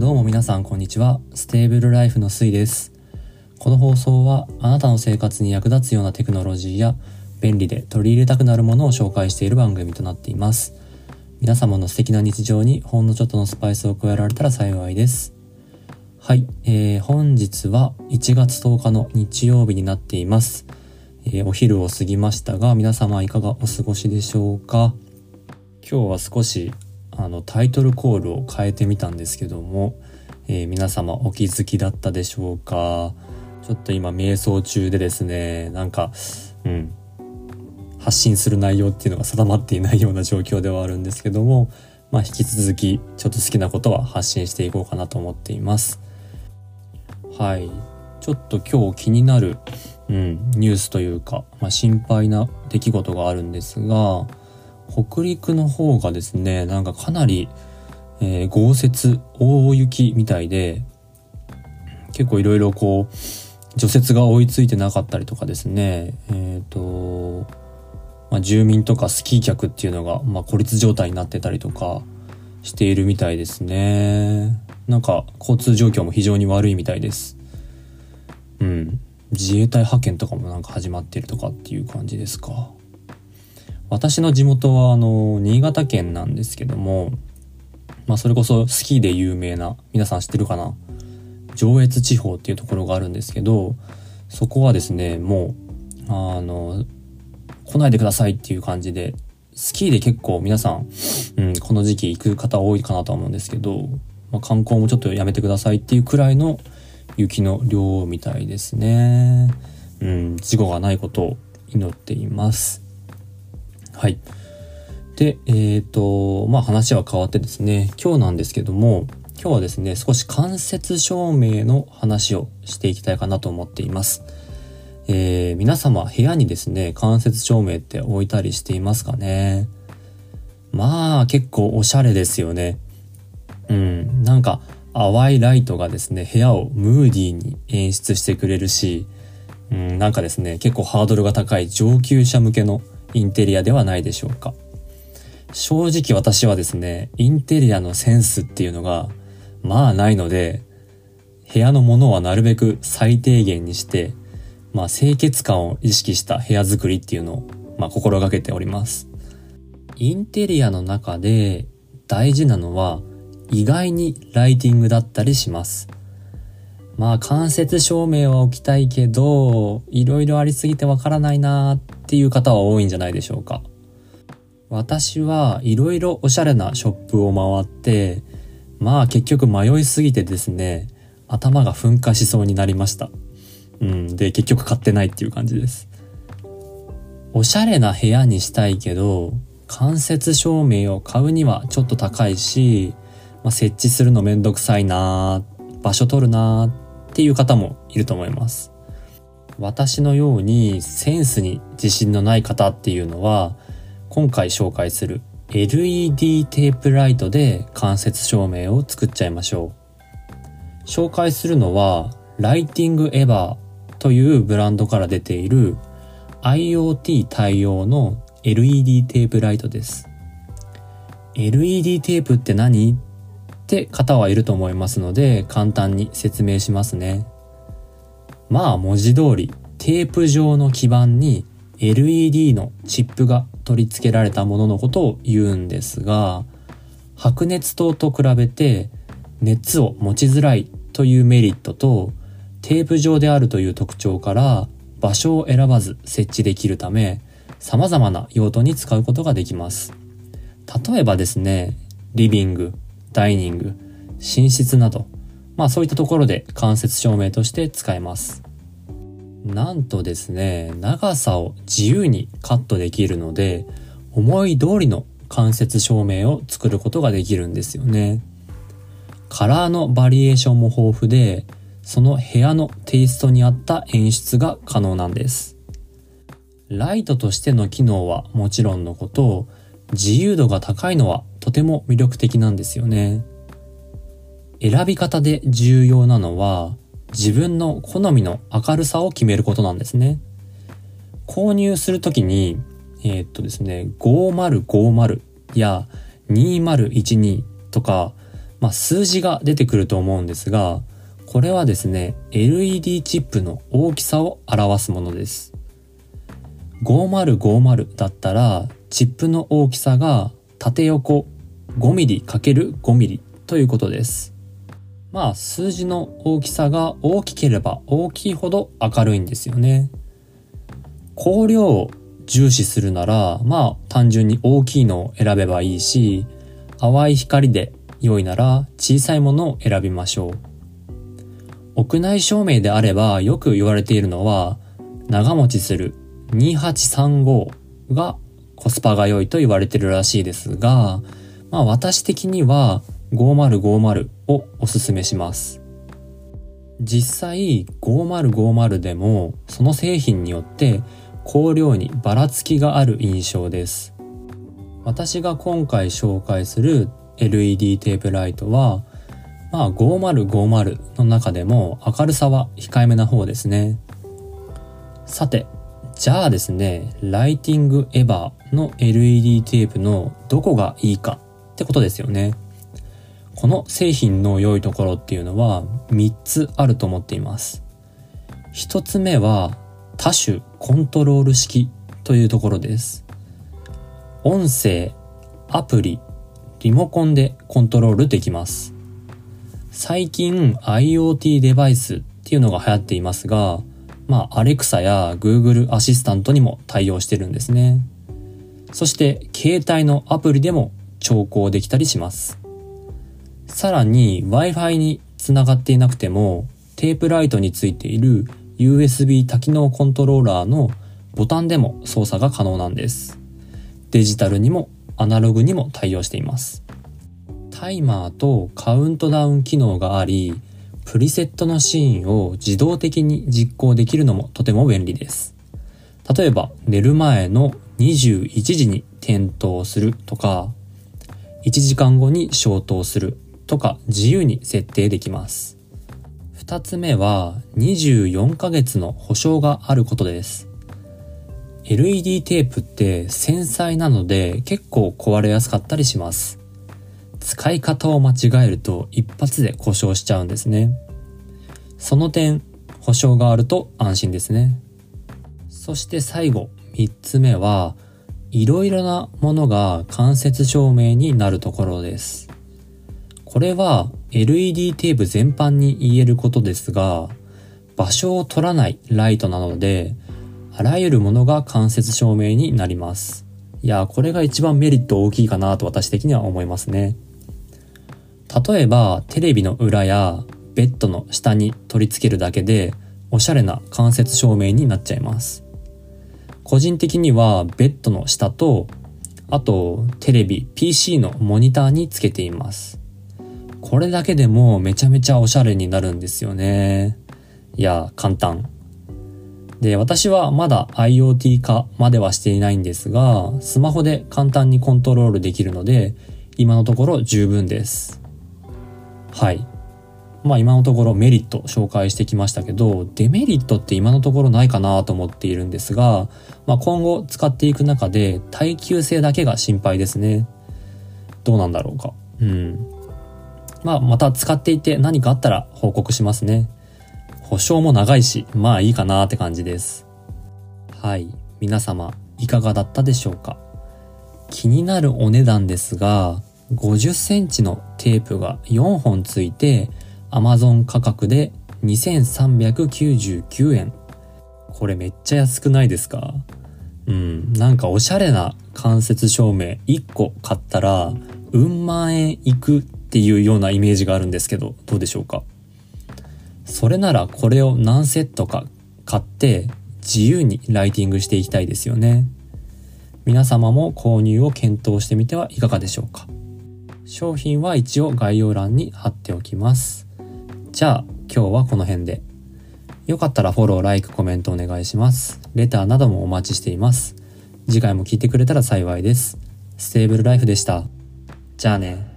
どうも皆さんこんにちは。ステーブルライフのスイです。この放送はあなたの生活に役立つようなテクノロジーや便利で取り入れたくなるものを紹介している番組となっています。皆様の素敵な日常にほんのちょっとのスパイスを加えられたら幸いです。はい、えー、本日は1月10日の日曜日になっています。えーお昼を過ぎましたが、皆様いかがお過ごしでしょうか？今日は少しあのタイトルコールを変えてみたんですけども、えー皆様お気づきだったでしょうか？ちょっと今瞑想中でですねなんかうん発信する内容っていうのが定まっていないような状況ではあるんですけどもまあ引き続きちょっと好きなことは発信していこうかなと思っています。はい。ちょっと今日気になる、うん、ニュースというか、まあ、心配な出来事があるんですが北陸の方がですねなんかかなり、えー豪雪大雪みたいで結構いろいろこう除雪が追いついてなかったりとかですねえっ、と、まあ、住民とかスキー客っていうのが、まあ、孤立状態になってたりとかしているみたいですね。なんか交通状況も非常に悪いみたいです。うん。自衛隊派遣とかもなんか始まってるとかっていう感じですか。私の地元はあの新潟県なんですけどもまあそれこそスキーで有名な皆さん知ってるかな？上越地方っていうところがあるんですけどそこはですねもうあの来ないでくださいっていう感じでスキーで結構皆さん、うん、この時期行く方多いかなと思うんですけど、まあ、観光もちょっとやめてくださいっていうくらいの雪の量みたいですね。うん、事故がないことを祈っています。はい。で、えっ、と、まあ話は変わってですね、今日なんですけども、今日はですね、少し間接照明の話をしていきたいかなと思っています。えー皆様部屋にですね、間接照明って置いたりしていますかね？まあ結構おしゃれですよね。うん、なんか淡いライトがですね、部屋をムーディーに演出してくれるし、うん、なんかですね、結構ハードルが高い上級者向けのインテリアではないでしょうか。正直私はですね、インテリアのセンスっていうのが、まあないので、部屋のものはなるべく最低限にして、まあ清潔感を意識した部屋作りっていうのを、まあ心がけております。インテリアの中で大事なのは意外にライティングだったりします。まあ間接照明は置きたいけど、いろいろありすぎてわからないなーっていう方は多いんじゃないでしょうか。私はいろいろおしゃれなショップを回って、まあ結局迷いすぎてですね、頭が噴火しそうになりました。うん、で結局買ってないっていう感じです。おしゃれな部屋にしたいけど、間接照明を買うにはちょっと高いし、まあ、設置するのめんどくさいな場所取るなっていう方もいると思います。私のようにセンスに自信のない方っていうのは、今回紹介する LED テープライトで間接照明を作っちゃいましょう。紹介するのは、ライティングエバーというブランドから出ている IoT 対応の LED テープライトです。LED テープって何って方はいると思いますので、簡単に説明しますね。まあ文字通り、テープ状の基板に LED のチップが取り付けられたもののことを言うんですが、白熱灯と比べて熱を持ちづらいというメリットと、テープ状であるという特徴から場所を選ばず設置できるため、様々な用途に使うことができます。例えばですね、リビング、ダイニング、寝室など、まあそういったところで間接照明として使えます。なんとですね、長さを自由にカットできるので、思い通りの間接照明を作ることができるんですよね。カラーのバリエーションも豊富で、その部屋のテイストに合った演出が可能なんです。ライトとしての機能はもちろんのこと、自由度が高いのはとても魅力的なんですよね。選び方で重要なのは、自分の好みの明るさを決めることなんですね。購入するときに、えーっとですね、5050や2012とか、まあ、数字が出てくると思うんですが、これはですね、LED チップの大きさを表すものです。5050だったら、チップの大きさが縦横 5mm×5mm ということです。まあ、数字の大きさが大きければ大きいほど明るいんですよね。光量を重視するなら、まあ、単純に大きいのを選べばいいし、淡い光で良いなら小さいものを選びましょう。屋内照明であればよく言われているのは長持ちする2835がコスパが良いと言われてるらしいですが、まあ私的には5050をおすすめします。実際5050でもその製品によって光量にばらつきがある印象です。私が今回紹介する LED テープライトは、まあ5050の中でも明るさは控えめな方ですね。さて、じゃあですね、ライティングエバーの LED テープのどこがいいかってことですよね。この製品の良いところっていうのは3つあると思っています。1つ目は多種コントロール式というところです。音声、アプリ、リモコンでコントロールできます。最近 IoT デバイスっていうのが流行っていますが、まあ、Alexa や Google アシスタントにも対応してるんですね。そして、携帯のアプリでも調光できたりします。さらに Wi-Fi につながっていなくても、テープライトについている USB 多機能コントローラーのボタンでも操作が可能なんです。デジタルにもアナログにも対応しています。タイマーとカウントダウン機能があり、プリセットのシーンを自動的に実行できるのもとても便利です。例えば、寝る前の21時に点灯するとか、1時間後に消灯するとか自由に設定できます。二つ目は24ヶ月の保証があることです。LED テープって繊細なので結構壊れやすかったりします。使い方を間違えると一発で故障しちゃうんですね。その点、保証があると安心ですね。そして最後、三つ目は、いろいろなものが間接照明になるところです。これは LED テープ全般に言えることですが、場所を取らないライトなので、あらゆるものが間接照明になります。いや、これが一番メリット大きいかなと私的には思いますね。例えば、テレビの裏やベッドの下に取り付けるだけで、おしゃれな間接照明になっちゃいます。個人的にはベッドの下と、あとテレビ、PC のモニターにつけています。これだけでもめちゃめちゃおしゃれになるんですよね。いや、簡単。で、私はまだ IoT 化まではしていないんですが、スマホで簡単にコントロールできるので、今のところ十分です。はい。まあ今のところメリット紹介してきましたけど、デメリットって今のところないかなと思っているんですが、まあ今後使っていく中で耐久性だけが心配ですね。どうなんだろうか。うん。まあまた使っていて何かあったら報告しますね。保証も長いし、まあいいかなって感じです。はい。皆様、いかがだったでしょうか気になるお値段ですが、50センチのテープが4本ついて、Amazon 価格で2399円。これめっちゃ安くないですか？うん、なんかおしゃれな間接照明1個買ったら、うん万円いくっていうようなイメージがあるんですけど、どうでしょうか？それならこれを何セットか買って自由にライティングしていきたいですよね。皆様も購入を検討してみてはいかがでしょうか？商品は一応概要欄に貼っておきます。じゃあ今日はこの辺で。よかったらフォロー、ライク、コメントお願いします。レターなどもお待ちしています。次回も聞いてくれたら幸いです。ステーブルライフでした。じゃあね。